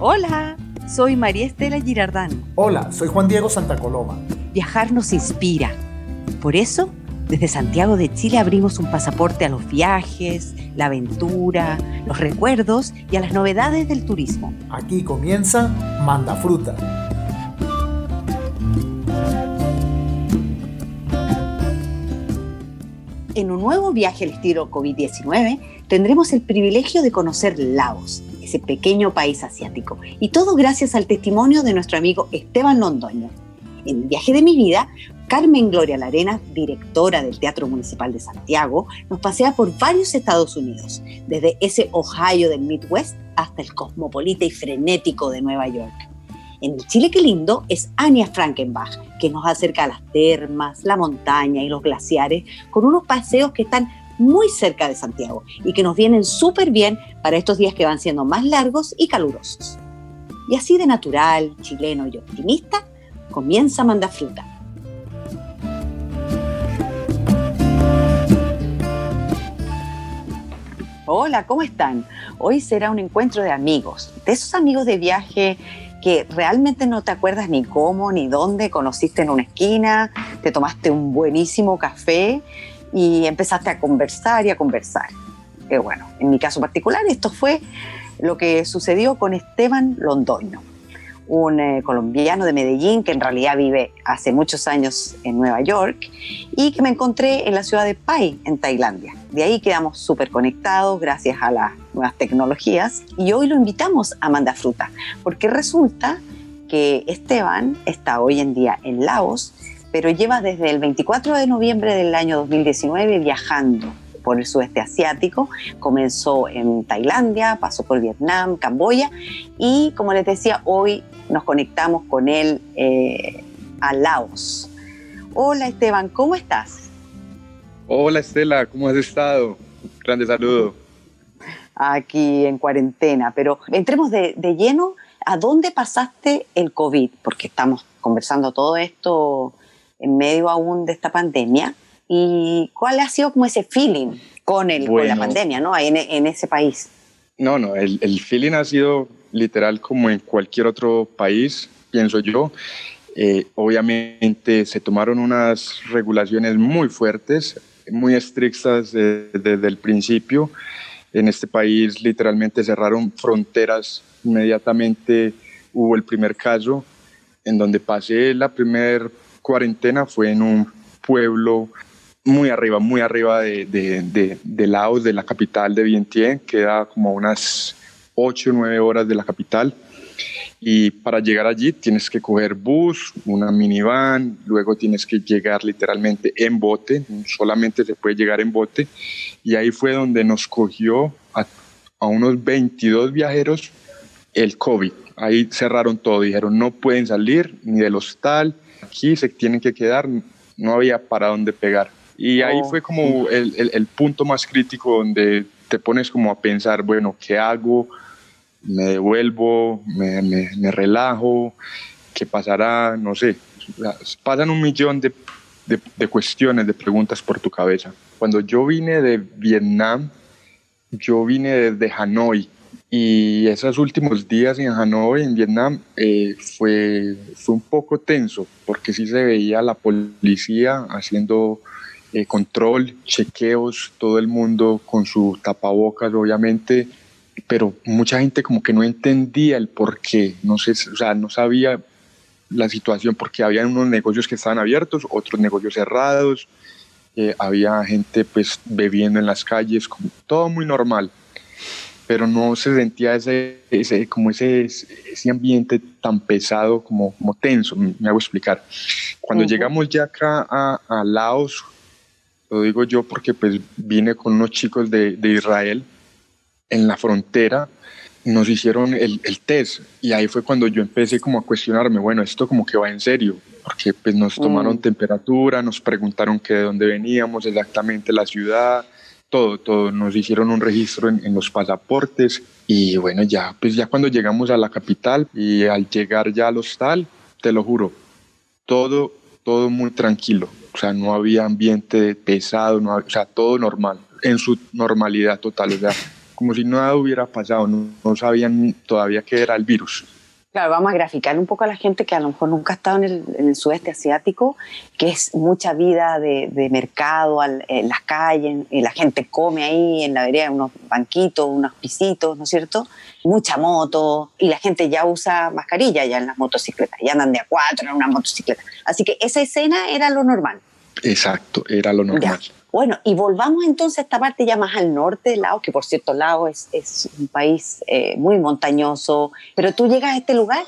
Hola, soy María Estela Girardán. Hola, soy Juan Diego Santa Coloma. Viajar nos inspira. Por eso, desde Santiago de Chile abrimos un pasaporte a los viajes, la aventura, los recuerdos y a las novedades del turismo. Aquí comienza Manda Fruta. En un nuevo viaje al estilo COVID-19 tendremos el privilegio de conocer Laos, ese pequeño país asiático. Y todo gracias al testimonio de nuestro amigo Esteban Londoño. En el viaje de mi vida, Carmen Gloria Larena, directora del Teatro Municipal de Santiago, nos pasea por varios Estados Unidos, desde ese Ohio del Midwest hasta el cosmopolita y frenético de Nueva York. En Chile que lindo es Ania Frankenbach, que nos acerca a las termas, la montaña y los glaciares con unos paseos que están muy cerca de Santiago y que nos vienen súper bien para estos días que van siendo más largos y calurosos. Y así de natural, chileno y optimista, comienza Manda Fruta. Hola, ¿cómo están? Hoy será un encuentro de amigos, de esos amigos de viaje que realmente no te acuerdas ni cómo ni dónde conociste en una esquina, te tomaste un buenísimo café y empezaste a conversar y a conversar. Que bueno, en mi caso particular esto fue lo que sucedió con Esteban Londoño, un eh, colombiano de Medellín que en realidad vive hace muchos años en Nueva York y que me encontré en la ciudad de Pai, en Tailandia. De ahí quedamos súper conectados gracias a las nuevas tecnologías y hoy lo invitamos a Manda Fruta, porque resulta que Esteban está hoy en día en Laos pero lleva desde el 24 de noviembre del año 2019 viajando por el sudeste asiático. Comenzó en Tailandia, pasó por Vietnam, Camboya y como les decía, hoy nos conectamos con él eh, a Laos. Hola Esteban, ¿cómo estás? Hola Estela, ¿cómo has estado? Grande saludo. Aquí en cuarentena, pero entremos de, de lleno. ¿A dónde pasaste el COVID? Porque estamos conversando todo esto en medio aún de esta pandemia. ¿Y cuál ha sido como ese feeling con, el, con la pandemia, ¿no? En, en, ese país. No, no, el, el, feeling ha sido literal como en cualquier otro país, pienso yo. Eh, obviamente se tomaron unas regulaciones muy fuertes, muy estrictas desde el principio. En este país literalmente cerraron fronteras inmediatamente. Hubo el primer caso en donde pasé la primera cuarentena fue en un pueblo muy arriba, muy arriba de, de, de, Laos, de la capital de Vientiane, queda como unas 8 o 9 horas de la capital. Y para llegar allí tienes que coger bus, una minivan, luego tienes que llegar literalmente en bote, solamente se puede llegar en bote. Y ahí fue donde nos cogió a, a unos 22 viajeros el COVID. Ahí cerraron todo, dijeron no pueden salir ni del hostal, aquí se tienen que quedar, no había para dónde pegar. Y ahí fue como el, el, el, punto más crítico donde te pones como a pensar, bueno, ¿qué hago? ¿Me devuelvo? ¿Me, me, me relajo? ¿Qué pasará? No sé. Pasan un millón de, de, de cuestiones, de preguntas por tu cabeza. Cuando yo vine de Vietnam, yo vine desde Hanoi, y esos últimos días en Hanoi, en Vietnam, eh, fue, fue un poco tenso, porque sí se veía la policía haciendo eh, control, chequeos, todo el mundo con su tapabocas, obviamente, pero mucha gente como que no entendía el por qué, no, sé, o sea, no sabía la situación, porque había unos negocios que estaban abiertos, otros negocios cerrados, eh, había gente pues bebiendo en las calles, como, todo muy normal pero no se sentía ese, ese como ese, ese ambiente tan pesado, como, como tenso, me, hago explicar. Cuando uh -huh. llegamos ya acá a, a, Laos, lo digo yo porque pues vine con unos chicos de, de Israel en la frontera, nos hicieron el, el, test y ahí fue cuando yo empecé como a cuestionarme, bueno, esto como que va en serio, porque pues nos tomaron uh -huh. temperatura, nos preguntaron que de dónde veníamos, exactamente la ciudad, todo, todo. Nos hicieron un registro en, en, los pasaportes y bueno, ya, pues ya cuando llegamos a la capital y al llegar ya al hostal, te lo juro, todo, todo muy tranquilo. O sea, no había ambiente pesado, no había, o sea, todo normal, en su normalidad total. O sea, como si nada hubiera pasado, no, sabían todavía qué era el virus. Claro, vamos a graficar un poco a la gente que a lo mejor nunca ha estado en el, sudeste asiático, que es mucha vida de, mercado en las calles, y la gente come ahí en la vereda, unos banquitos, unos pisitos, ¿no es cierto? Mucha moto, y la gente ya usa mascarilla ya en las motocicletas, ya andan de a cuatro en una motocicleta. Así que esa escena era lo normal. Exacto, era lo normal. Bueno, y volvamos entonces a esta parte ya más al norte de Laos, que por cierto Laos es, es un país eh, muy montañoso, pero tú llegas a este lugar,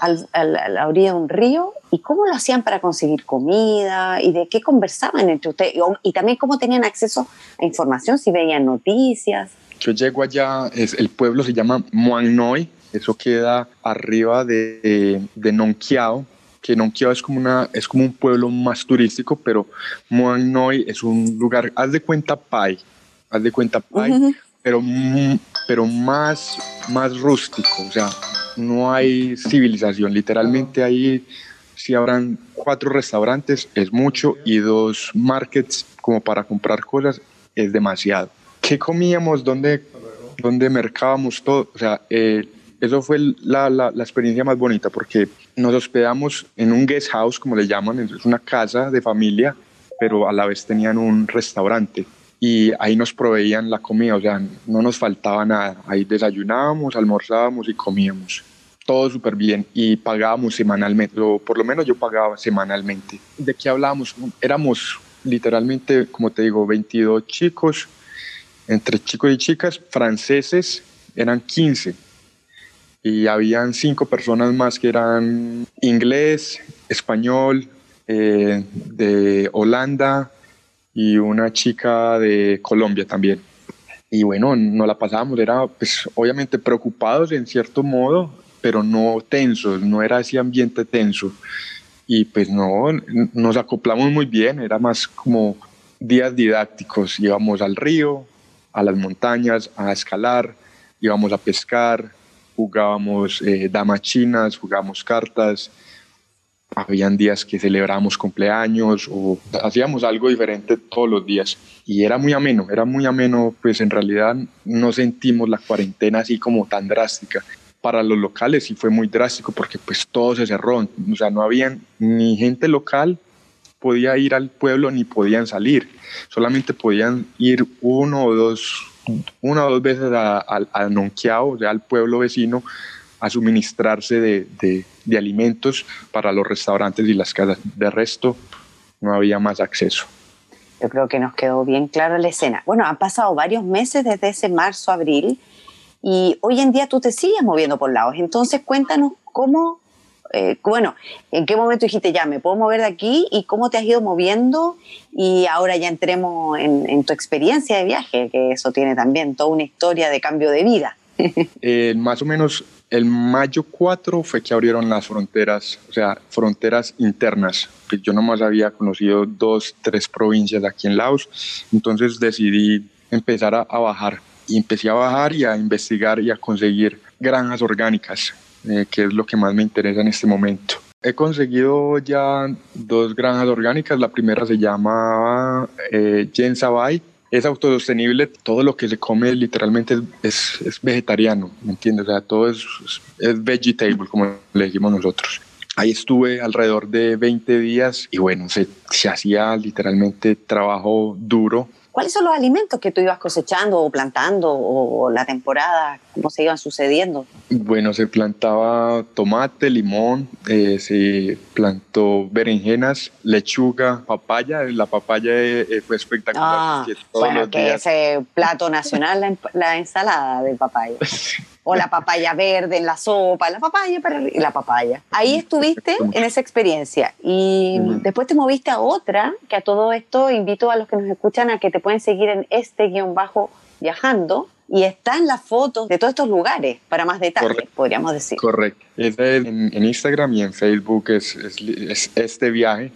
al, a la orilla de un río, y cómo lo hacían para conseguir comida, y de qué conversaban entre ustedes, y, también cómo tenían acceso a información, si veían noticias. Yo llego allá, es, el pueblo se llama Muang Noi, eso queda arriba de, de Nong Kiao, que Nonquia es como, una, es como un pueblo más turístico, pero Muang Noi es un lugar, haz de cuenta Pai, haz de cuenta Pai, pero, pero más, más rústico, o sea, no hay civilización, literalmente ahí si habrán cuatro restaurantes es mucho y dos markets como para comprar cosas es demasiado. ¿Qué comíamos? ¿Dónde, dónde mercábamos todo? O sea, eh, eso fue la, la, la, experiencia más bonita porque nos hospedamos en un guest house, como le llaman, es una casa de familia, pero a la vez tenían un restaurante y ahí nos proveían la comida, o sea, no nos faltaba nada. Ahí desayunábamos, almorzábamos y comíamos. Todo súper bien y pagábamos semanalmente, o por lo menos yo pagaba semanalmente. ¿De qué hablábamos? Éramos literalmente, como te digo, 22 chicos, entre chicos y chicas, franceses eran 15 y habían cinco personas más que eran inglés, español, eh, de Holanda y una chica de Colombia también. Y bueno, no la pasábamos, era pues obviamente preocupados en cierto modo, pero no tensos, no era ese ambiente tenso. Y pues no, nos acoplamos muy bien, era más como días didácticos, íbamos al río, a las montañas, a escalar, íbamos a pescar, jugábamos eh, damas chinas, jugábamos cartas, habían días que celebrábamos cumpleaños o hacíamos algo diferente todos los días y era muy ameno, era muy ameno, pues en realidad no sentimos la cuarentena así como tan drástica. Para los locales sí fue muy drástico porque pues todo se cerró, o sea, no había ni gente local podía ir al pueblo ni podían salir, solamente podían ir uno o dos una o dos veces a, a, Nonquiao, o sea, al pueblo vecino, a suministrarse de, de, alimentos para los restaurantes y las casas. De resto, no había más acceso. Yo creo que nos quedó bien clara la escena. Bueno, han pasado varios meses desde ese marzo, abril, y hoy en día tú te sigues moviendo por lados. Entonces, cuéntanos cómo eh, bueno, ¿en qué momento dijiste ya me puedo mover de aquí y cómo te has ido moviendo? Y ahora ya entremos en, tu experiencia de viaje, que eso tiene también toda una historia de cambio de vida. Eh, más o menos el mayo 4 fue que abrieron las fronteras, o sea, fronteras internas. Yo nomás había conocido dos, tres provincias aquí en Laos, entonces decidí empezar a bajar y empecé a bajar y a investigar y a conseguir granjas orgánicas eh, que es lo que más me interesa en este momento. He conseguido ya dos granjas orgánicas. La primera se llama eh. Es autosostenible. Todo lo que se come literalmente es, es vegetariano, ¿me entiendes? O sea, todo es, es vegetable, como le decimos nosotros. Ahí estuve alrededor de 20 días y bueno, se, se hacía literalmente trabajo duro ¿Cuáles son los alimentos que tú ibas cosechando o plantando o la temporada, cómo se iban sucediendo? Bueno, se plantaba tomate, limón, eh, se plantó berenjenas, lechuga, papaya. La papaya eh, fue espectacular. Ah, bueno, que ese plato nacional, la, la ensalada de papaya. o la papaya verde en la sopa, la papaya para la papaya. Ahí estuviste en esa experiencia y después te moviste a otra, que a todo esto invito a los que nos escuchan a que te pueden seguir en este guion bajo viajando, y están las fotos de todos estos lugares para más detalles, podríamos decir. Correcto. en, Instagram y en Facebook es, es, este viaje.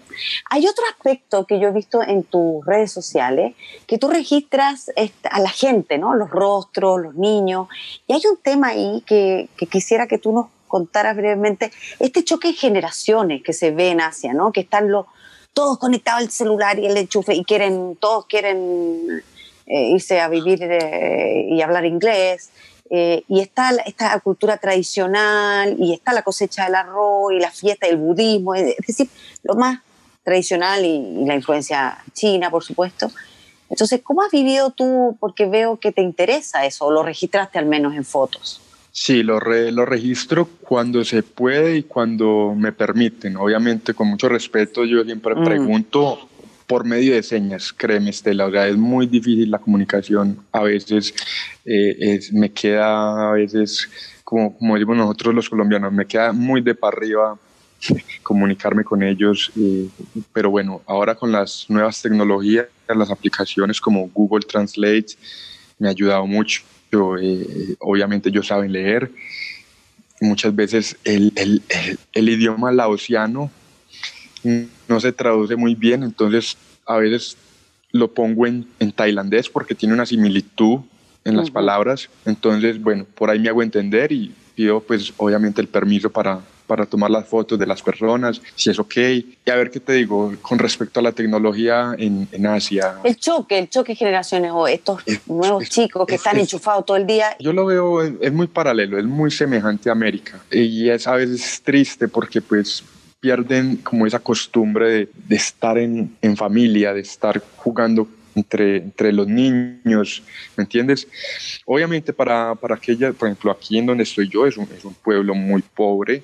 Hay otro aspecto que yo he visto en tus redes sociales, que tú registras a la gente, ¿no? Los rostros, los niños. Y hay un tema ahí que, que quisiera que tú nos contaras brevemente. Este choque de generaciones que se ve en Asia, ¿no? Que están los, todos conectados al celular y el enchufe y quieren, todos quieren eh, irse a vivir eh, y hablar inglés. Eh, y está esta cultura tradicional, y está la cosecha del arroz, y la fiesta, el budismo, es decir, lo más tradicional y, la influencia china, por supuesto. Entonces, ¿cómo has vivido tú? Porque veo que te interesa eso, o lo registraste al menos en fotos. Sí, lo, lo registro cuando se puede y cuando me permiten. Obviamente, con mucho respeto, yo siempre mm. pregunto por medio de señas, créeme Estela, o sea, es muy difícil la comunicación, a veces eh, me queda, a veces, como, decimos nosotros los colombianos, me queda muy de para arriba comunicarme con ellos, pero bueno, ahora con las nuevas tecnologías, las aplicaciones como Google Translate, me ha ayudado mucho, eh, obviamente ellos saben leer, muchas veces el, el, el idioma laosiano no se traduce muy bien, entonces a veces lo pongo en, en tailandés porque tiene una similitud en las palabras, entonces bueno, por ahí me hago entender y pido pues obviamente el permiso para, para tomar las fotos de las personas, si es ok. Y a ver qué te digo con respecto a la tecnología en, en Asia. El choque, el choque de generaciones o estos nuevos chicos que están enchufados todo el día. Yo lo veo, es muy paralelo, es muy semejante a América. Y es a veces triste porque pues pierden como esa costumbre de, estar en, en, familia, de estar jugando entre, entre los niños, ¿me entiendes? Obviamente para, para aquella, por ejemplo, aquí en donde estoy yo es un, es un pueblo muy pobre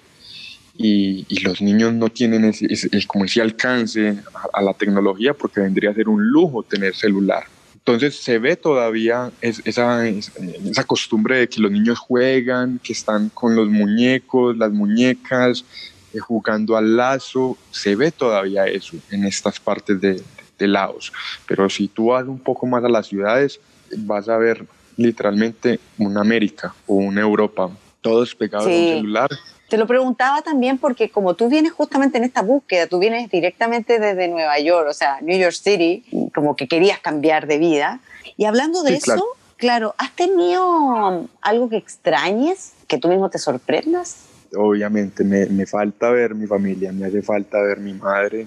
y, y, los niños no tienen ese, como ese alcance a, la tecnología porque vendría a ser un lujo tener celular. Entonces se ve todavía esa, esa costumbre de que los niños juegan, que están con los muñecos, las muñecas, eh, jugando al lazo, se ve todavía eso en estas partes de, de Laos. Pero si tú vas un poco más a las ciudades, vas a ver literalmente una América o una Europa, todos pegados en un celular. Te lo preguntaba también porque como tú vienes justamente en esta búsqueda, tú vienes directamente desde Nueva York, o sea, New York City, como que querías cambiar de vida. Y hablando de eso, claro, ¿has tenido algo que extrañes, que tú mismo te sorprendas? Obviamente me, me, falta ver mi familia, me hace falta ver mi madre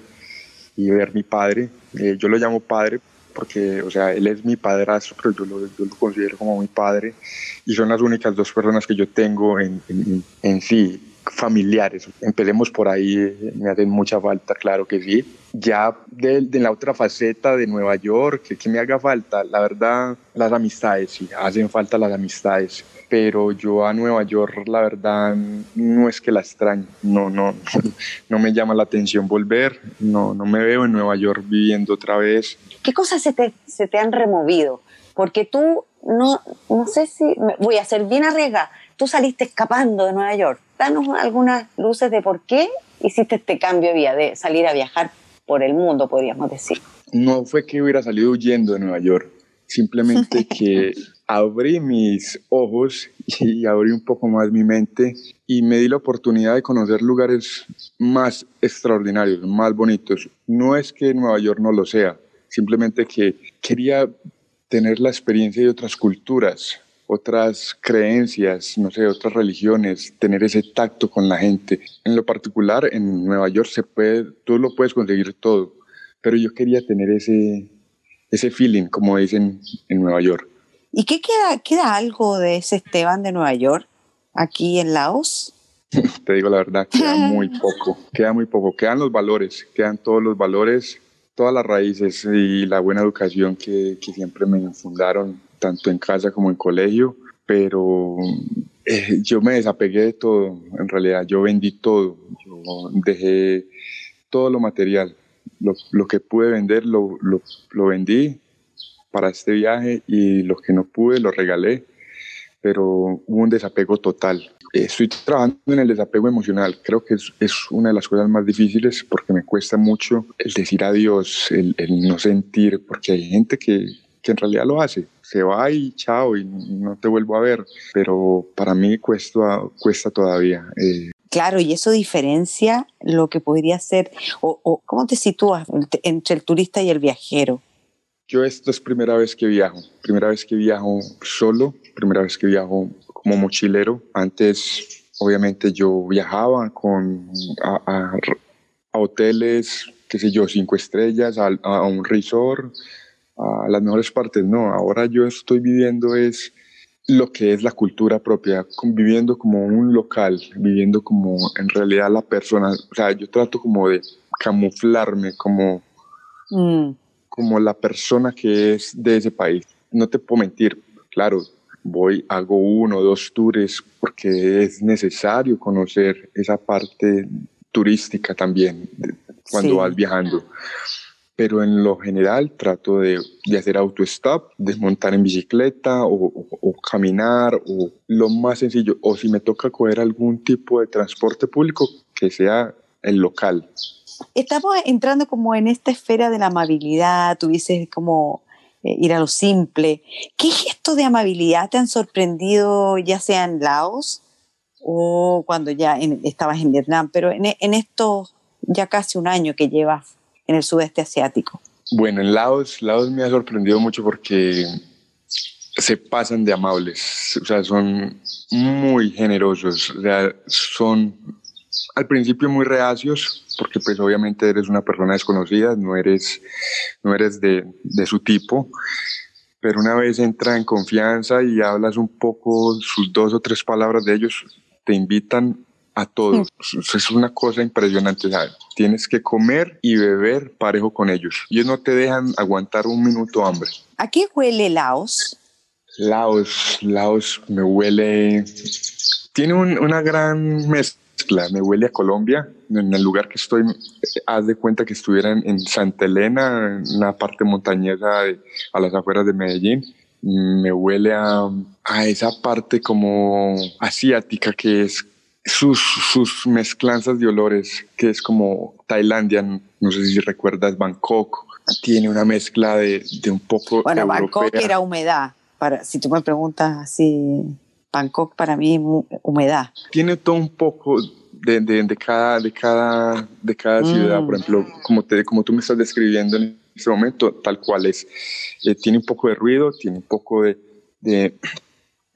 y ver mi padre. Eh, yo lo llamo padre porque, o sea, él es mi padrastro, pero yo lo, yo lo, considero como mi padre y son las únicas dos personas que yo tengo en, en, en sí familiares. Empecemos por ahí, me hacen mucha falta, claro que sí. Ya de, de la otra faceta de Nueva York, que, me haga falta, la verdad, las amistades, sí, hacen falta las amistades pero yo a Nueva York la verdad no es que la extrañe, no, no, no me llama la atención volver, no, no me veo en Nueva York viviendo otra vez. ¿Qué cosas se te, se te han removido? Porque tú, no, no sé si, voy a ser bien arriesgada, tú saliste escapando de Nueva York. Danos algunas luces de por qué hiciste este cambio de vida, de salir a viajar por el mundo, podríamos decir. No fue que hubiera salido huyendo de Nueva York, simplemente que abrí mis ojos y abrí un poco más mi mente y me di la oportunidad de conocer lugares más extraordinarios, más bonitos. No es que Nueva York no lo sea, simplemente que quería tener la experiencia de otras culturas, otras creencias, no sé, otras religiones, tener ese tacto con la gente. En lo particular, en Nueva York se puede, tú lo puedes conseguir todo, pero yo quería tener ese, ese feeling, como dicen en Nueva York. ¿Y qué queda, queda algo de ese Esteban de Nueva York aquí en Laos? Te digo la verdad, queda muy poco, queda muy poco. Quedan los valores, quedan todos los valores, todas las raíces y la buena educación que, que siempre me fundaron, tanto en casa como en colegio. Pero eh, yo me desapegué de todo, en realidad, yo vendí todo, yo dejé todo lo material, lo, lo que pude vender lo, lo, lo vendí para este viaje y lo que no pude lo regalé, pero hubo un desapego total. Estoy trabajando en el desapego emocional, creo que es, es una de las cosas más difíciles porque me cuesta mucho el decir adiós, el, el no sentir, porque hay gente que, que en realidad lo hace, se va y chao y no te vuelvo a ver, pero para mí cuesta, cuesta todavía. Eh, Claro, y eso diferencia lo que podría ser, o, o, ¿cómo te sitúas entre el turista y el viajero? Yo esta es primera vez que viajo, primera vez que viajo solo, primera vez que viajo como mochilero. Antes, obviamente, yo viajaba con, a, a, a hoteles, qué sé yo, cinco estrellas, a, a, un resort, a las mejores partes, no, ahora yo estoy viviendo es lo que es la cultura propia, viviendo como un local, viviendo como en realidad la persona, o sea, yo trato como de camuflarme como, mm. como la persona que es de ese país. No te puedo mentir, claro, voy, hago uno o dos tours porque es necesario conocer esa parte turística también cuando vas viajando pero en lo general trato de, de hacer autostop, desmontar en bicicleta o, o, caminar o lo más sencillo, o si me toca coger algún tipo de transporte público que sea el local. Estamos entrando como en esta esfera de la amabilidad, tú dices como eh, ir a lo simple. ¿Qué gestos de amabilidad te han sorprendido ya sea en Laos o cuando ya estabas en Vietnam, pero en, en estos ya casi un año que llevas en el sudeste asiático? Bueno, en Laos, Laos me ha sorprendido mucho porque se pasan de amables, o sea, son muy generosos, o sea, son al principio muy reacios, porque pues obviamente eres una persona desconocida, no eres, no eres de, de su tipo, pero una vez entra en confianza y hablas un poco sus dos o tres palabras de ellos, te invitan a todos. Es una cosa impresionante. Tienes que comer y beber parejo con ellos. Ellos no te dejan aguantar un minuto hambre. ¿A qué huele Laos? Laos, Laos me huele... Tiene una gran mezcla. Me huele a Colombia. En el lugar que estoy, haz de cuenta que estuviera en, Santa Elena, en una parte montañesa a las afueras de Medellín me huele a, a, esa parte como asiática que es sus, sus mezclanzas de olores, que es como Tailandia, no sé si recuerdas Bangkok, tiene una mezcla de, de un poco. Bueno, Bangkok era humedad. Para, si tú me preguntas así, Bangkok para mí humedad. Tiene todo un poco de, de, de cada, de cada, de cada ciudad, por mm. ejemplo, como, te, como tú me estás describiendo en este momento, tal cual es. Eh, tiene un poco de ruido, tiene un poco de, de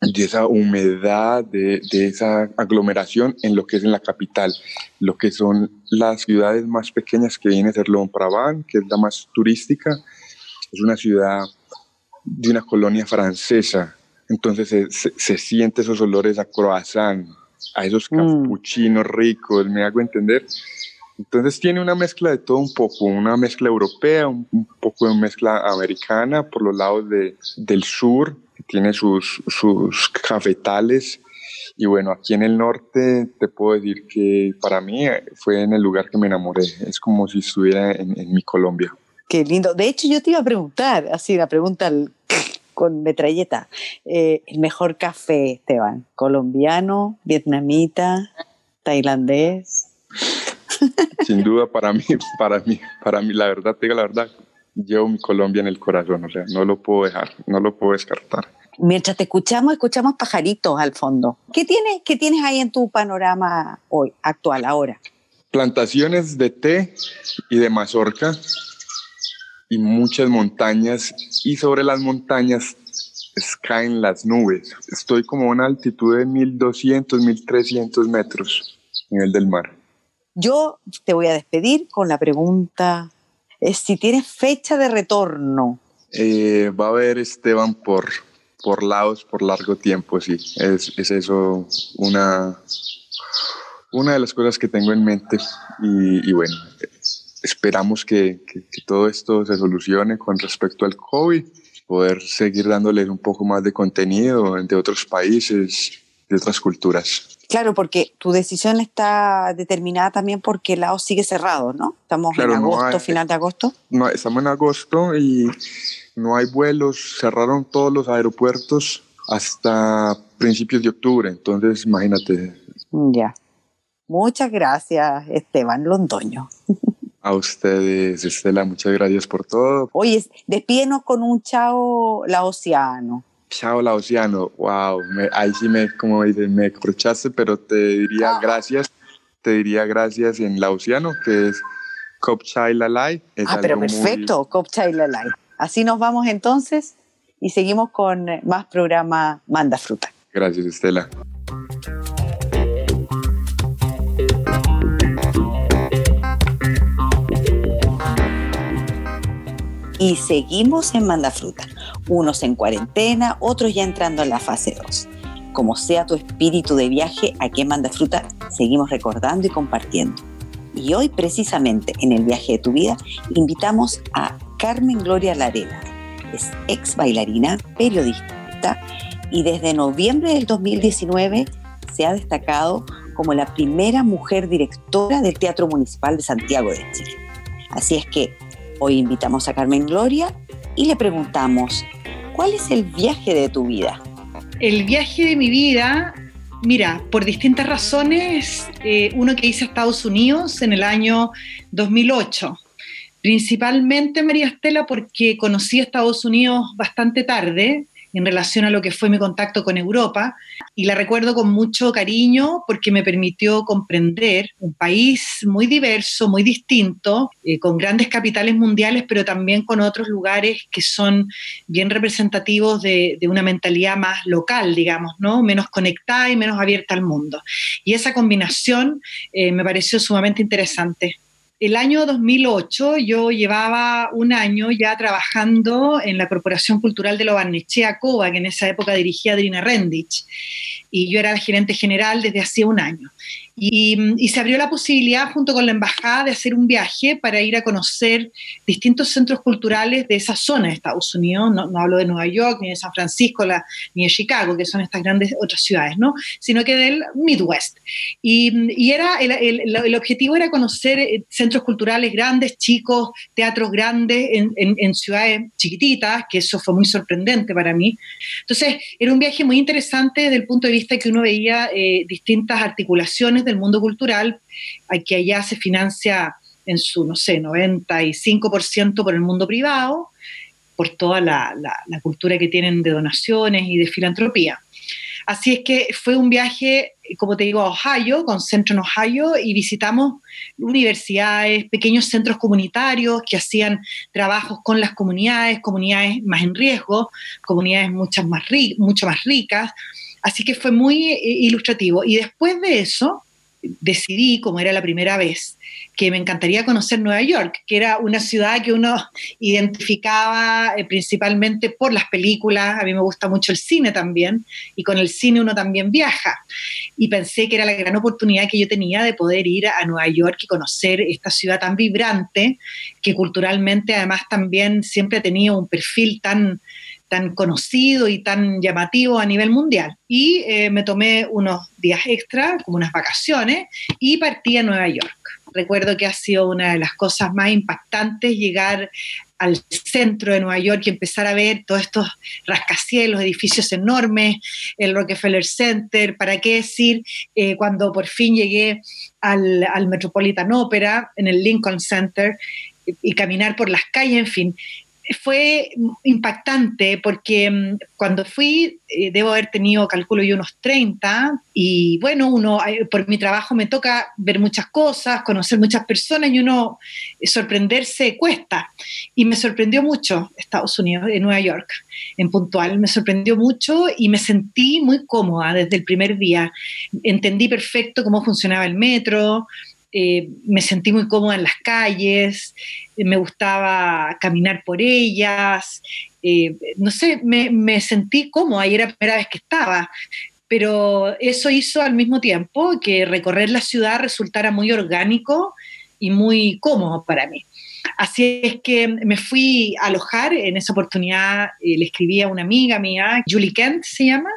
de esa humedad, de, de, esa aglomeración en lo que es en la capital, lo que son las ciudades más pequeñas que viene a ser Prabang, que es la más turística, es una ciudad de una colonia francesa, entonces se, se, siente esos olores a croissant, a esos mm. capuchinos ricos, me hago entender. Entonces tiene una mezcla de todo un poco, una mezcla europea, un, un poco de mezcla americana por los lados de, del sur, tiene sus, sus cafetales. Y bueno, aquí en el norte te puedo decir que para mí fue en el lugar que me enamoré. Es como si estuviera en, mi Colombia. Qué lindo. De hecho, yo te iba a preguntar, así la pregunta con metralleta. Eh, el mejor café, Esteban, colombiano, vietnamita, tailandés. Sin duda para mí, para mí, para mí, la verdad, te digo la verdad, llevo mi Colombia en el corazón, o sea, no lo puedo dejar, no lo puedo descartar. Mientras te escuchamos, escuchamos pajaritos al fondo. ¿Qué tienes, qué tienes ahí en tu panorama hoy, actual, ahora? Plantaciones de té y de mazorca y muchas montañas y sobre las montañas caen las nubes. Estoy como a una altitud de 1200, 1300 metros, nivel del mar. Yo te voy a despedir con la pregunta si tienes fecha de retorno. Eh, va a haber Esteban por, por Laos por largo tiempo, sí. Es, es eso una, una de las cosas que tengo en mente y, bueno, esperamos que, que, todo esto se solucione con respecto al COVID, poder seguir dándoles un poco más de contenido de otros países, de otras culturas. Claro, porque tu decisión está determinada también porque el lado sigue cerrado, ¿no? Estamos en agosto, final de agosto. No, estamos en agosto y no hay vuelos, cerraron todos los aeropuertos hasta principios de octubre, entonces imagínate. Ya. Muchas gracias, Esteban Londoño. A ustedes, Estela, muchas gracias por todo. Oye, despídenos con un chao laosiano. Chao Laosiano, wow, ahí sí me, como dices, me corchaste, pero te diría ah. gracias, te diría gracias en Laosiano, que es Cop Lalai. ah, pero perfecto, Cop Lalai. Así nos vamos entonces y seguimos con más programa Manda Fruta. Gracias, Estela. y seguimos en Manda Fruta, unos en cuarentena, otros ya entrando en la fase 2. Como sea tu espíritu de viaje, aquí en Manda Fruta seguimos recordando y compartiendo. Y hoy precisamente en el viaje de tu vida invitamos a Carmen Gloria Larena. Es ex bailarina, periodista y desde noviembre del 2019 se ha destacado como la primera mujer directora del Teatro Municipal de Santiago de Chile. Así es que hoy invitamos a Carmen Gloria y le preguntamos, ¿cuál es el viaje de tu vida? El viaje de mi vida, mira, por distintas razones, eh, uno que hice a Estados Unidos en el año 2008. Principalmente, María Estela, porque conocí a Estados Unidos bastante tarde, en relación a lo que fue mi contacto con Europa y la recuerdo con mucho cariño porque me permitió comprender un país muy diverso, muy distinto, eh, con grandes capitales mundiales, pero también con otros lugares que son bien representativos de, una mentalidad más local, digamos, ¿no? menos conectada y menos abierta al mundo. Y esa combinación eh, me pareció sumamente interesante el año 2008 yo llevaba un año ya trabajando en la Corporación Cultural de Lobarnechea Coba, que en esa época dirigía Adrina Rendich, y yo era la gerente general desde hacía un año. Y, se abrió la posibilidad junto con la embajada de hacer un viaje para ir a conocer distintos centros culturales de esa zona de Estados Unidos. No, hablo de Nueva York, ni de San Francisco, ni de Chicago, que son estas grandes otras ciudades, ¿no? sino que del Midwest. Y, era el, objetivo era conocer eh, centros culturales grandes, chicos, teatros grandes en, ciudades chiquititas, que eso fue muy sorprendente para mí. Entonces, era un viaje muy interesante desde el punto de vista que uno veía eh, distintas articulaciones del mundo cultural, que allá se financia en su, no sé, 95% por el mundo privado, por toda la, cultura que tienen de donaciones y de filantropía. Así es que fue un viaje, como te digo, a Ohio, con centro en Ohio, y visitamos universidades, pequeños centros comunitarios que hacían trabajos con las comunidades, comunidades más en riesgo, comunidades muchas más mucho más ricas. Así que fue muy eh, ilustrativo. Y después de eso, decidí, como era la primera vez, que me encantaría conocer Nueva York, que era una ciudad que uno identificaba eh, principalmente por las películas, a mí me gusta mucho el cine también, y con el cine uno también viaja. Y pensé que era la gran oportunidad que yo tenía de poder ir a Nueva York y conocer esta ciudad tan vibrante, que culturalmente además también siempre ha tenido un perfil tan tan conocido y tan llamativo a nivel mundial. Y eh, me tomé unos días extra, como unas vacaciones, y partí a Nueva York. Recuerdo que ha sido una de las cosas más impactantes llegar al centro de Nueva York y empezar a ver todos estos rascacielos, edificios enormes, el Rockefeller Center, para qué decir, eh, cuando por fin llegué al, al Metropolitan Opera, en el Lincoln Center, y caminar por las calles, en fin, fue impactante porque mm, cuando fui, eh, debo haber tenido, calculo yo, unos 30, y bueno, uno, por mi trabajo me toca ver muchas cosas, conocer muchas personas, y uno eh, sorprenderse cuesta. Y me sorprendió mucho Estados Unidos, en Nueva York, en puntual, me sorprendió mucho y me sentí muy cómoda desde el primer día. Entendí perfecto cómo funcionaba el metro, eh, me sentí muy cómoda en las calles, eh, me gustaba caminar por ellas, eh, no sé, me, sentí cómoda y era la primera vez que estaba, pero eso hizo al mismo tiempo que recorrer la ciudad resultara muy orgánico y muy cómodo para mí. Así es que me fui a alojar, en esa oportunidad le escribí a una amiga mía, Julie Kent se llama,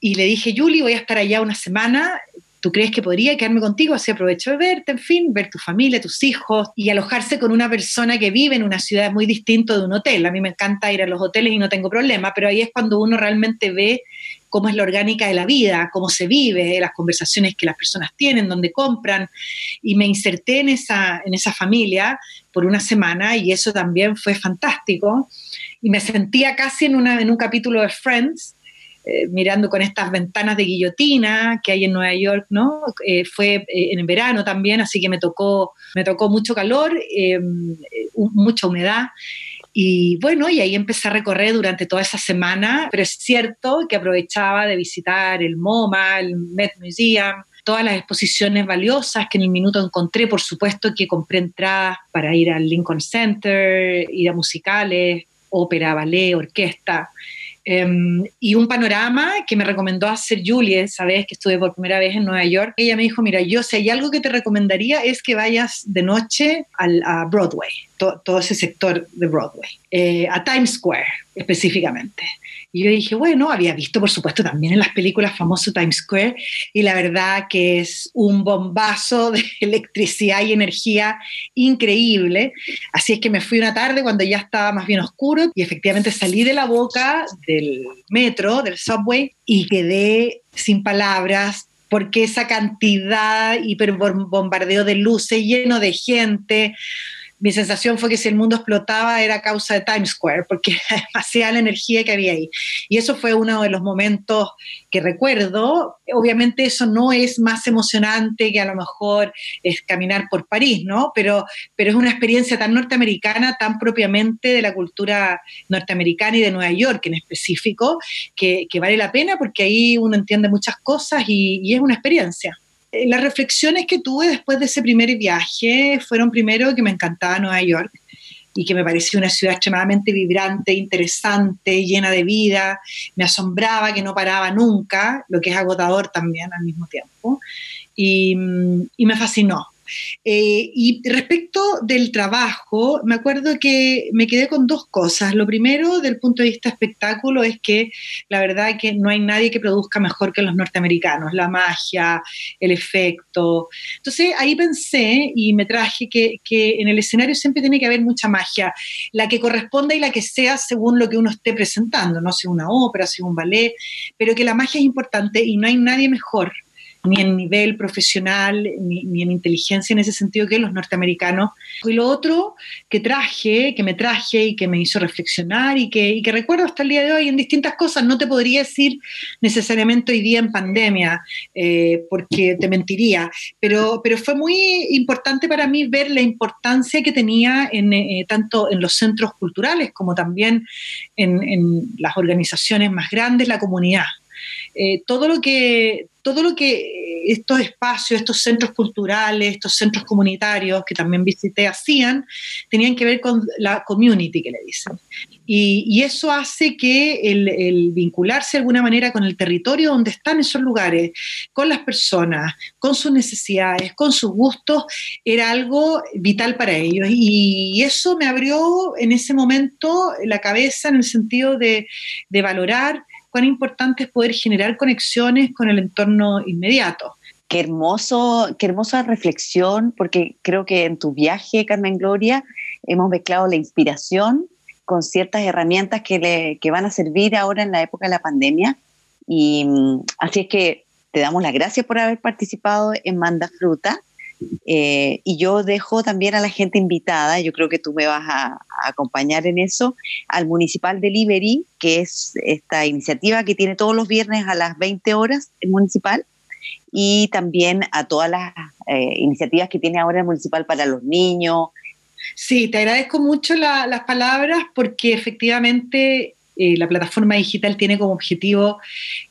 y le dije, Julie, voy a estar allá una semana, tú crees que podría quedarme contigo, así aprovecho de verte, en fin, ver tu familia, tus hijos y alojarse con una persona que vive en una ciudad muy distinta de un hotel. A mí me encanta ir a los hoteles y no tengo problema, pero ahí es cuando uno realmente ve cómo es la orgánica de la vida, cómo se vive, las conversaciones que las personas tienen, dónde compran. Y me inserté en esa, en esa familia por una semana y eso también fue fantástico. Y me sentía casi en, una, en un capítulo de Friends, eh, mirando con estas ventanas de guillotina que hay en Nueva York, ¿no? Eh, fue eh, en verano también, así que me tocó, me tocó mucho calor, mucha humedad. Y bueno, y ahí empecé a recorrer durante toda esa semana, pero es cierto que aprovechaba de visitar el MoMA, el Met Museum, todas las exposiciones valiosas que en el minuto encontré, por supuesto que compré entradas para ir al Lincoln Center, ir a musicales, ópera, ballet, orquesta. Em, y un panorama que me recomendó hacer Julie esa vez que estuve por primera vez en Nueva York. Ella me dijo, mira, yo si hay algo que te recomendaría es que vayas de noche al, a Broadway, todo ese sector de Broadway, eh, a Times Square específicamente. Y yo dije, bueno, había visto por supuesto también en las películas famoso Times Square y la verdad que es un bombazo de electricidad y energía increíble. Así es que me fui una tarde cuando ya estaba más bien oscuro y efectivamente salí de la boca del metro, del subway y quedé sin palabras porque esa cantidad hiperbombardeo de luces lleno de gente, mi sensación fue que si el mundo explotaba era causa de Times Square, porque era demasiada la energía que había ahí. Y eso fue uno de los momentos que recuerdo. Obviamente eso no es más emocionante que a lo mejor es caminar por París, ¿no? Pero, pero es una experiencia tan norteamericana, tan propiamente de la cultura norteamericana y de Nueva York en específico, que, vale la pena porque ahí uno entiende muchas cosas y es una experiencia. Eh, las reflexiones que tuve después de ese primer viaje fueron primero que me encantaba Nueva York y que me parecía una ciudad extremadamente vibrante, interesante, llena de vida. Me asombraba que no paraba nunca, lo que es agotador también al mismo tiempo. Y, mm, y me fascinó. Eh, y respecto del trabajo, me acuerdo que me quedé con dos cosas. Lo primero, del punto de vista espectáculo, es que la verdad es que no hay nadie que produzca mejor que los norteamericanos, la magia, el efecto. Entonces ahí pensé y me traje que, que en el escenario siempre tiene que haber mucha magia, la que corresponda y la que sea según lo que uno esté presentando, no sea una ópera, sea un ballet, pero que la magia es importante y no hay nadie mejor ni en nivel profesional, ni, en inteligencia en ese sentido que los norteamericanos. Y lo otro que traje, que me traje y que me hizo reflexionar y que, que recuerdo hasta el día de hoy en distintas cosas, no te podría decir necesariamente hoy día en pandemia, eh, porque te mentiría, pero, pero fue muy importante para mí ver la importancia que tenía en, eh, tanto en los centros culturales como también en, en las organizaciones más grandes, la comunidad. Eh, todo lo que todo lo que estos espacios, estos centros culturales, estos centros comunitarios que también visité hacían, tenían que ver con la community que le dicen. Y, eso hace que el, vincularse de alguna manera con el territorio donde están esos lugares, con las personas, con sus necesidades, con sus gustos, era algo vital para ellos. Y, eso me abrió en ese momento la cabeza en el sentido de valorar cuán importante es poder generar conexiones con el entorno inmediato. Qué hermoso, qué hermosa reflexión, porque creo que en tu viaje, Carmen Gloria, hemos mezclado la inspiración con ciertas herramientas que, le, que van a servir ahora en la época de la pandemia. Y mm, así es que te damos las gracias por haber participado en Manda Fruta eh, y yo dejo también a la gente invitada, yo creo que tú me vas a, acompañar en eso, al Municipal Delivery, que es esta iniciativa que tiene todos los viernes a las 20 horas el municipal, y también a todas las eh, iniciativas que tiene ahora el municipal para los niños. Sí, te agradezco mucho las palabras porque efectivamente eh, la plataforma digital tiene como objetivo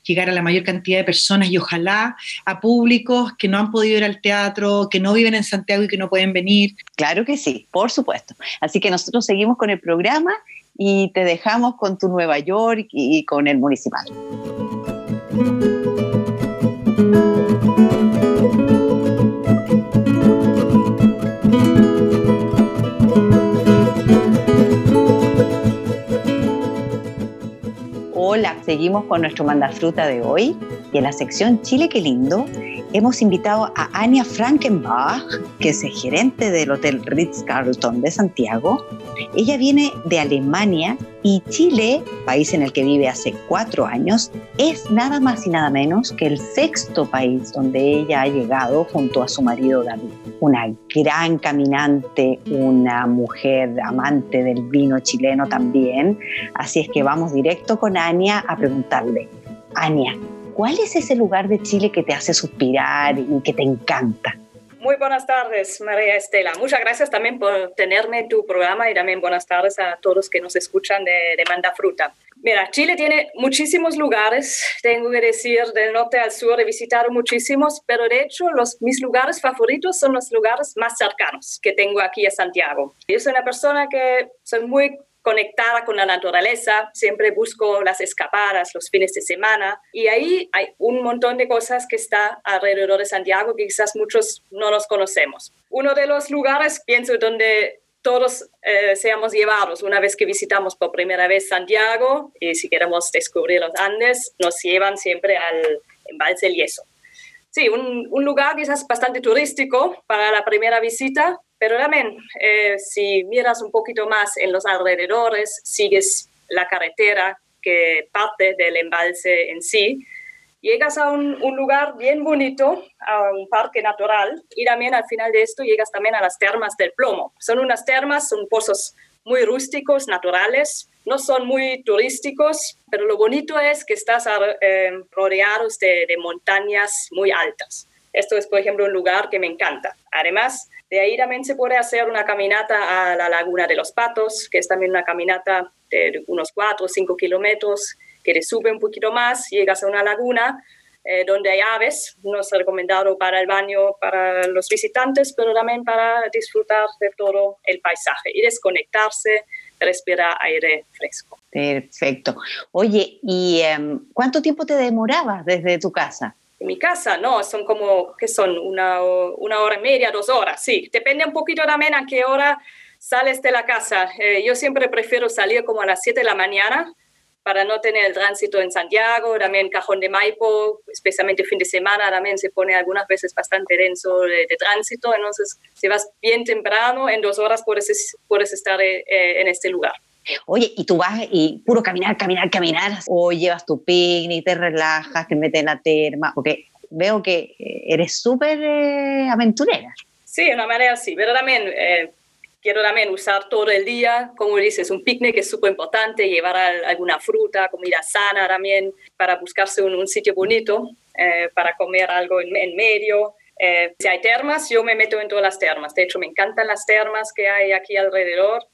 llegar a la mayor cantidad de personas y ojalá a públicos que no han podido ir al teatro, que no viven en Santiago y que no pueden venir. Claro que sí, por supuesto. Así que nosotros seguimos con el programa y te dejamos con tu Nueva York y con el municipal. Hola, seguimos con nuestro mandafruta de hoy y en la sección Chile qué lindo hemos invitado a Ania Frankenbach, que es gerente del Hotel Ritz-Carlton de Santiago. Ella viene de Alemania y Chile, país en el que vive hace cuatro años, es nada más y nada menos que el sexto país donde ella ha llegado junto a su marido David. Una gran caminante, una mujer amante del vino chileno también. Así es que vamos directo con Ania a preguntarle, Ania, ¿Cuál es ese lugar de Chile que te hace suspirar y que te encanta? Muy buenas tardes, María Estela. Muchas gracias también por tenerme en tu programa y también buenas tardes a todos que nos escuchan de, de Manda Fruta. Mira, Chile tiene muchísimos lugares, tengo que decir, del norte al sur he visitado muchísimos, pero de hecho los, mis lugares favoritos son los lugares más cercanos que tengo aquí a Santiago. Yo soy una persona que soy muy conectada con la naturaleza, siempre busco las escapadas los fines de semana y ahí hay un montón de cosas que está alrededor de Santiago que quizás muchos no los conocemos. Uno de los lugares, pienso, donde todos eh, seamos llevados una vez que visitamos por primera vez Santiago y si queremos descubrir los Andes, nos llevan siempre al embalse El Yeso. Sí, un, un, lugar quizás bastante turístico para la primera visita, pero también eh, si miras un poquito más en los alrededores, sigues la carretera que parte del embalse en sí, llegas a un, lugar bien bonito, a un parque natural, y también al final de esto llegas también a las termas del plomo. Son unas termas, son pozos muy rústicos, naturales, no son muy turísticos, pero lo bonito es que estás eh, rodeado de, de montañas muy altas. Esto es, por ejemplo, un lugar que me encanta. Además, de ahí también se puede hacer una caminata a la Laguna de los Patos, que es también una caminata de unos 4 o 5 kilómetros que te sube un poquito más, llegas a una laguna eh, donde hay aves, no es recomendado para el baño para los visitantes, pero también para disfrutar de todo el paisaje y desconectarse, respirar aire fresco. Perfecto. Oye, ¿y em, cuánto tiempo te demorabas desde tu casa? En mi casa, no, son como, ¿qué son? Una, una hora y media, dos horas, sí. Depende un poquito también a qué hora sales de la casa. Eh, yo siempre prefiero salir como a las 7 de la mañana para no tener el tránsito en Santiago, también Cajón de Maipo, especialmente fin de semana, también se pone algunas veces bastante denso de, tránsito, entonces si vas bien temprano, en dos horas puedes, puedes estar eh, en este lugar. Oye, ¿y tú vas y puro caminar, caminar, caminar? ¿O llevas tu picnic, te relajas, te metes en la terma? Porque veo que eres súper eh, aventurera. Sí, de una manera sí, pero también eh, quiero también usar todo el día, como dices, un picnic es súper importante, llevar alguna fruta, comida sana también, para buscarse un, sitio bonito, eh, para comer algo en, medio. Eh, si hay termas, yo me meto en todas las termas. De hecho, me encantan las termas que hay aquí alrededor.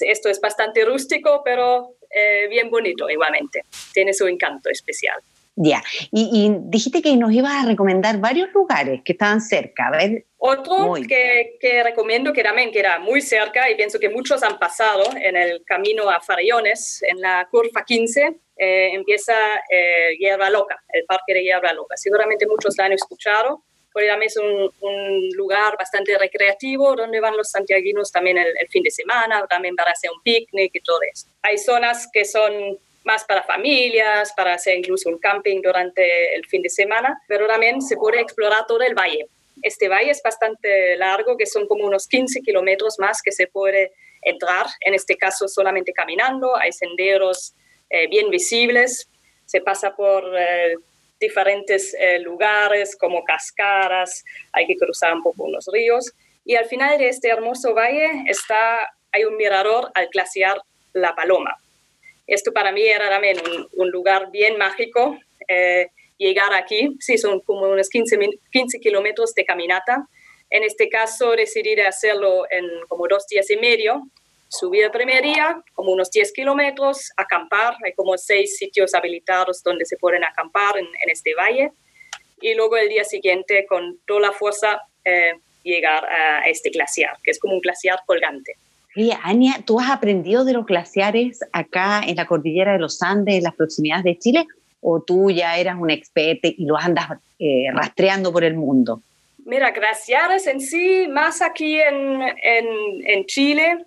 Esto es bastante rústico, pero eh, bien bonito igualmente. Tiene su encanto especial. Ya, y, dijiste que nos ibas a recomendar varios lugares que estaban cerca. A ver. Otro que, que, recomiendo que también que era muy cerca y pienso que muchos han pasado en el camino a Farellones, en la curva 15, eh, empieza eh, Hierba Loca, el parque de Hierba Loca. Seguramente muchos la han escuchado, también es un, un, lugar bastante recreativo donde van los santiaguinos también el, el fin de semana, también para hacer un picnic y todo eso. Hay zonas que son más para familias, para hacer incluso un camping durante el fin de semana, pero también se puede explorar todo el valle. Este valle es bastante largo, que son como unos 15 kilómetros más que se puede entrar, en este caso solamente caminando, hay senderos eh, bien visibles, se pasa por eh, diferentes eh, lugares como cascadas, hay que cruzar un poco unos ríos y al final de este hermoso valle está, hay un mirador al glaciar La Paloma esto para mí era también un, lugar bien mágico. Eh, llegar aquí, sí, son como unos 15, 15 kilómetros de caminata. En este caso decidí hacerlo en como dos días y medio. Subí el primer día, como unos 10 kilómetros, acampar. Hay como seis sitios habilitados donde se pueden acampar en, este valle. Y luego el día siguiente, con toda la fuerza, eh, llegar a este glaciar, que es como un glaciar colgante. Oye, Ania, ¿tú has aprendido de los glaciares acá en la cordillera de los Andes, en las proximidades de Chile? ¿O tú ya eras un experto y lo andas eh, rastreando por el mundo? Mira, glaciares en sí, más aquí en, en, en Chile.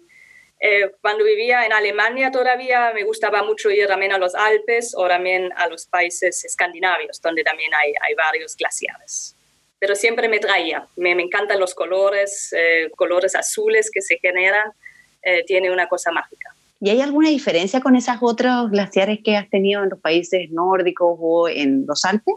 Eh, cuando vivía en Alemania todavía me gustaba mucho ir también a los Alpes o también a los países escandinavios, donde también hay, hay varios glaciares. Pero siempre me traía, me, me encantan los colores, eh, colores azules que se generan eh, tiene una cosa mágica. ¿Y hay alguna diferencia con esos otros glaciares que has tenido en los países nórdicos o en los Alpes?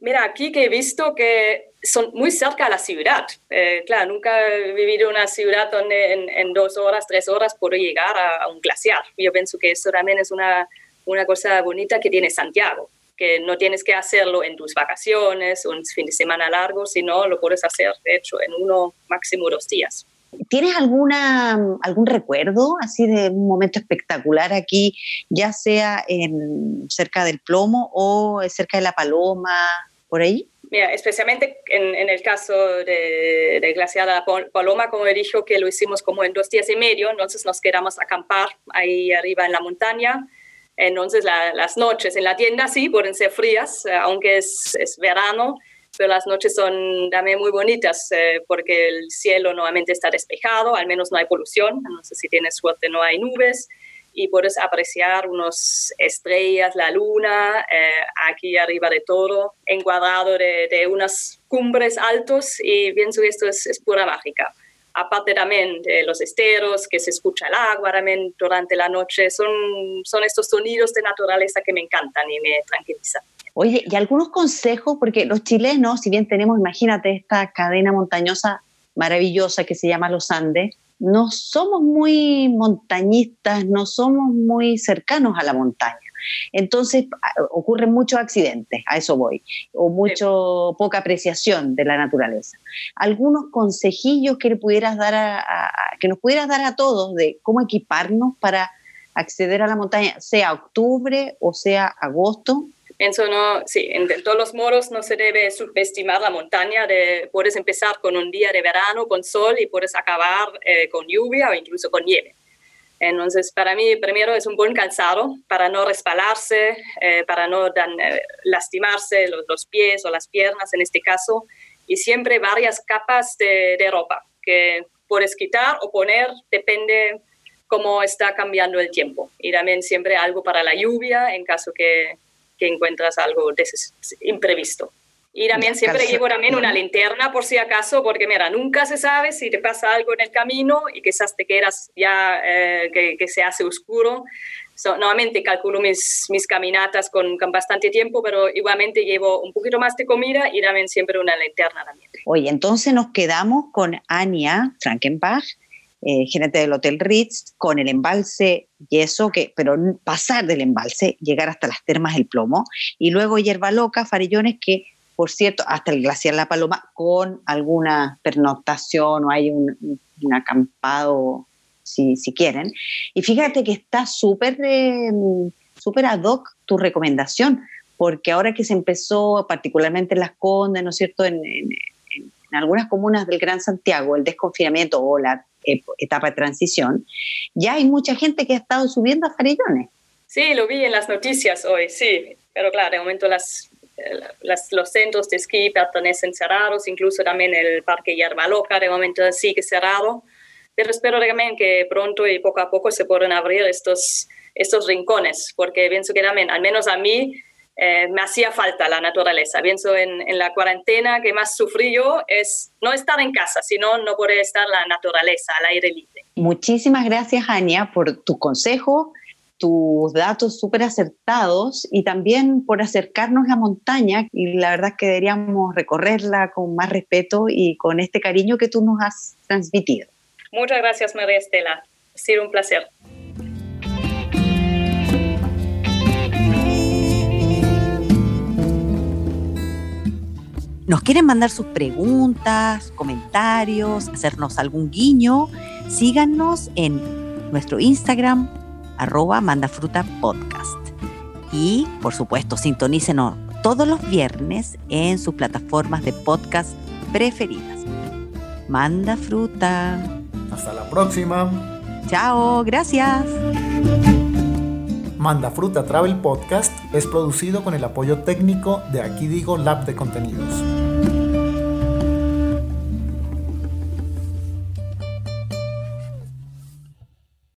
Mira, aquí que he visto que son muy cerca a la ciudad. Eh, claro, nunca he vivido en una ciudad donde en, dos horas, tres horas puedo llegar a, un glaciar. Yo pienso que eso también es una, una cosa bonita que tiene Santiago, que no tienes que hacerlo en tus vacaciones un fin de semana largo, sino lo puedes hacer, de hecho, en uno, máximo dos días. ¿Tienes alguna, algún recuerdo así de un momento espectacular aquí, ya sea en, cerca del plomo o cerca de la paloma, por ahí? Mira, especialmente en, el caso de, de Glaciar la Paloma, como he que lo hicimos como en dos días y medio, entonces nos quedamos a acampar ahí arriba en la montaña. Entonces las noches en la tienda sí pueden ser frías, eh, aunque es verano, pero las noches son también muy bonitas eh, porque el cielo nuevamente está despejado, al menos no hay polución, no sé si tienes suerte no hay nubes y puedes apreciar unas estrellas, la luna, eh, aquí arriba de todo, encuadrado de, de unas cumbres altos y pienso que esto es, es, pura mágica. Aparte también de los esteros, que se escucha el agua también durante la noche, son, son estos sonidos de naturaleza que me encantan y me tranquilizan. Oye, y algunos consejos, porque los chilenos, si bien tenemos, imagínate, esta cadena montañosa maravillosa que se llama los Andes, no somos muy montañistas, no somos muy cercanos a la montaña. Entonces ocurren muchos accidentes, a eso voy, o mucho poca apreciación de la naturaleza. Algunos consejillos que le pudieras dar a, que nos pudieras dar a todos de cómo equiparnos para acceder a la montaña, sea octubre o sea agosto, Pienso, no, sí, en, todos los modos no se debe subestimar la montaña. De, puedes empezar con un día de verano con sol y puedes acabar eh, con lluvia o incluso con nieve. Entonces, para mí, primero es un buen calzado para no resbalarse, eh, para no eh, lastimarse los, los, pies o las piernas en este caso, y siempre varias capas de, de ropa que puedes quitar o poner, depende cómo está cambiando el tiempo. Y también siempre algo para la lluvia en caso que que encuentras algo imprevisto. Y también siempre llevo también una linterna por si acaso, porque mira, nunca se sabe si te pasa algo en el camino y quizás te quedas ya eh, que, que, se hace oscuro. So, nuevamente calculo mis, mis caminatas con, con, bastante tiempo, pero igualmente llevo un poquito más de comida y también siempre una linterna también. Oye, entonces nos quedamos con Ania Frankenbach, eh, gerente del Hotel Ritz, con el embalse Yeso, que, pero pasar del embalse, llegar hasta las termas del plomo, y luego Hierba Loca, Farellones, que por cierto, hasta el glaciar La Paloma, con alguna pernoctación o hay un, acampado, si, si, quieren. Y fíjate que está súper súper ad hoc tu recomendación, porque ahora que se empezó, particularmente en Las Condes, ¿no es cierto?, en algunas comunas del Gran Santiago, el desconfinamiento o la etapa de transición, ya hay mucha gente que ha estado subiendo a Farillones. Sí, lo vi en las noticias hoy, sí, pero claro, de momento las, las, los centros de esquí pertenecen cerrados, incluso también el Parque Yerba Loca de momento sigue cerrado, pero espero también que pronto y poco a poco se puedan abrir estos, estos rincones, porque pienso que también, al menos a mí, eh, me hacía falta la naturaleza. Pienso en, en, la cuarentena que más sufrí yo es no estar en casa, sino no poder estar la naturaleza, al aire libre. Muchísimas gracias, Ania, por tu consejo, tus datos súper acertados y también por acercarnos a la montaña. Y la verdad es que deberíamos recorrerla con más respeto y con este cariño que tú nos has transmitido. Muchas gracias, María Estela. Ha sido un placer. Nos quieren mandar sus preguntas, comentarios, hacernos algún guiño, síganos en nuestro Instagram, arroba mandafrutapodcast. Y, por supuesto, sintonícenos todos los viernes en sus plataformas de podcast preferidas. Manda fruta. Hasta la próxima. Chao, gracias. Manda Fruta Travel Podcast es producido con el apoyo técnico de Aquí Digo Lab de Contenidos.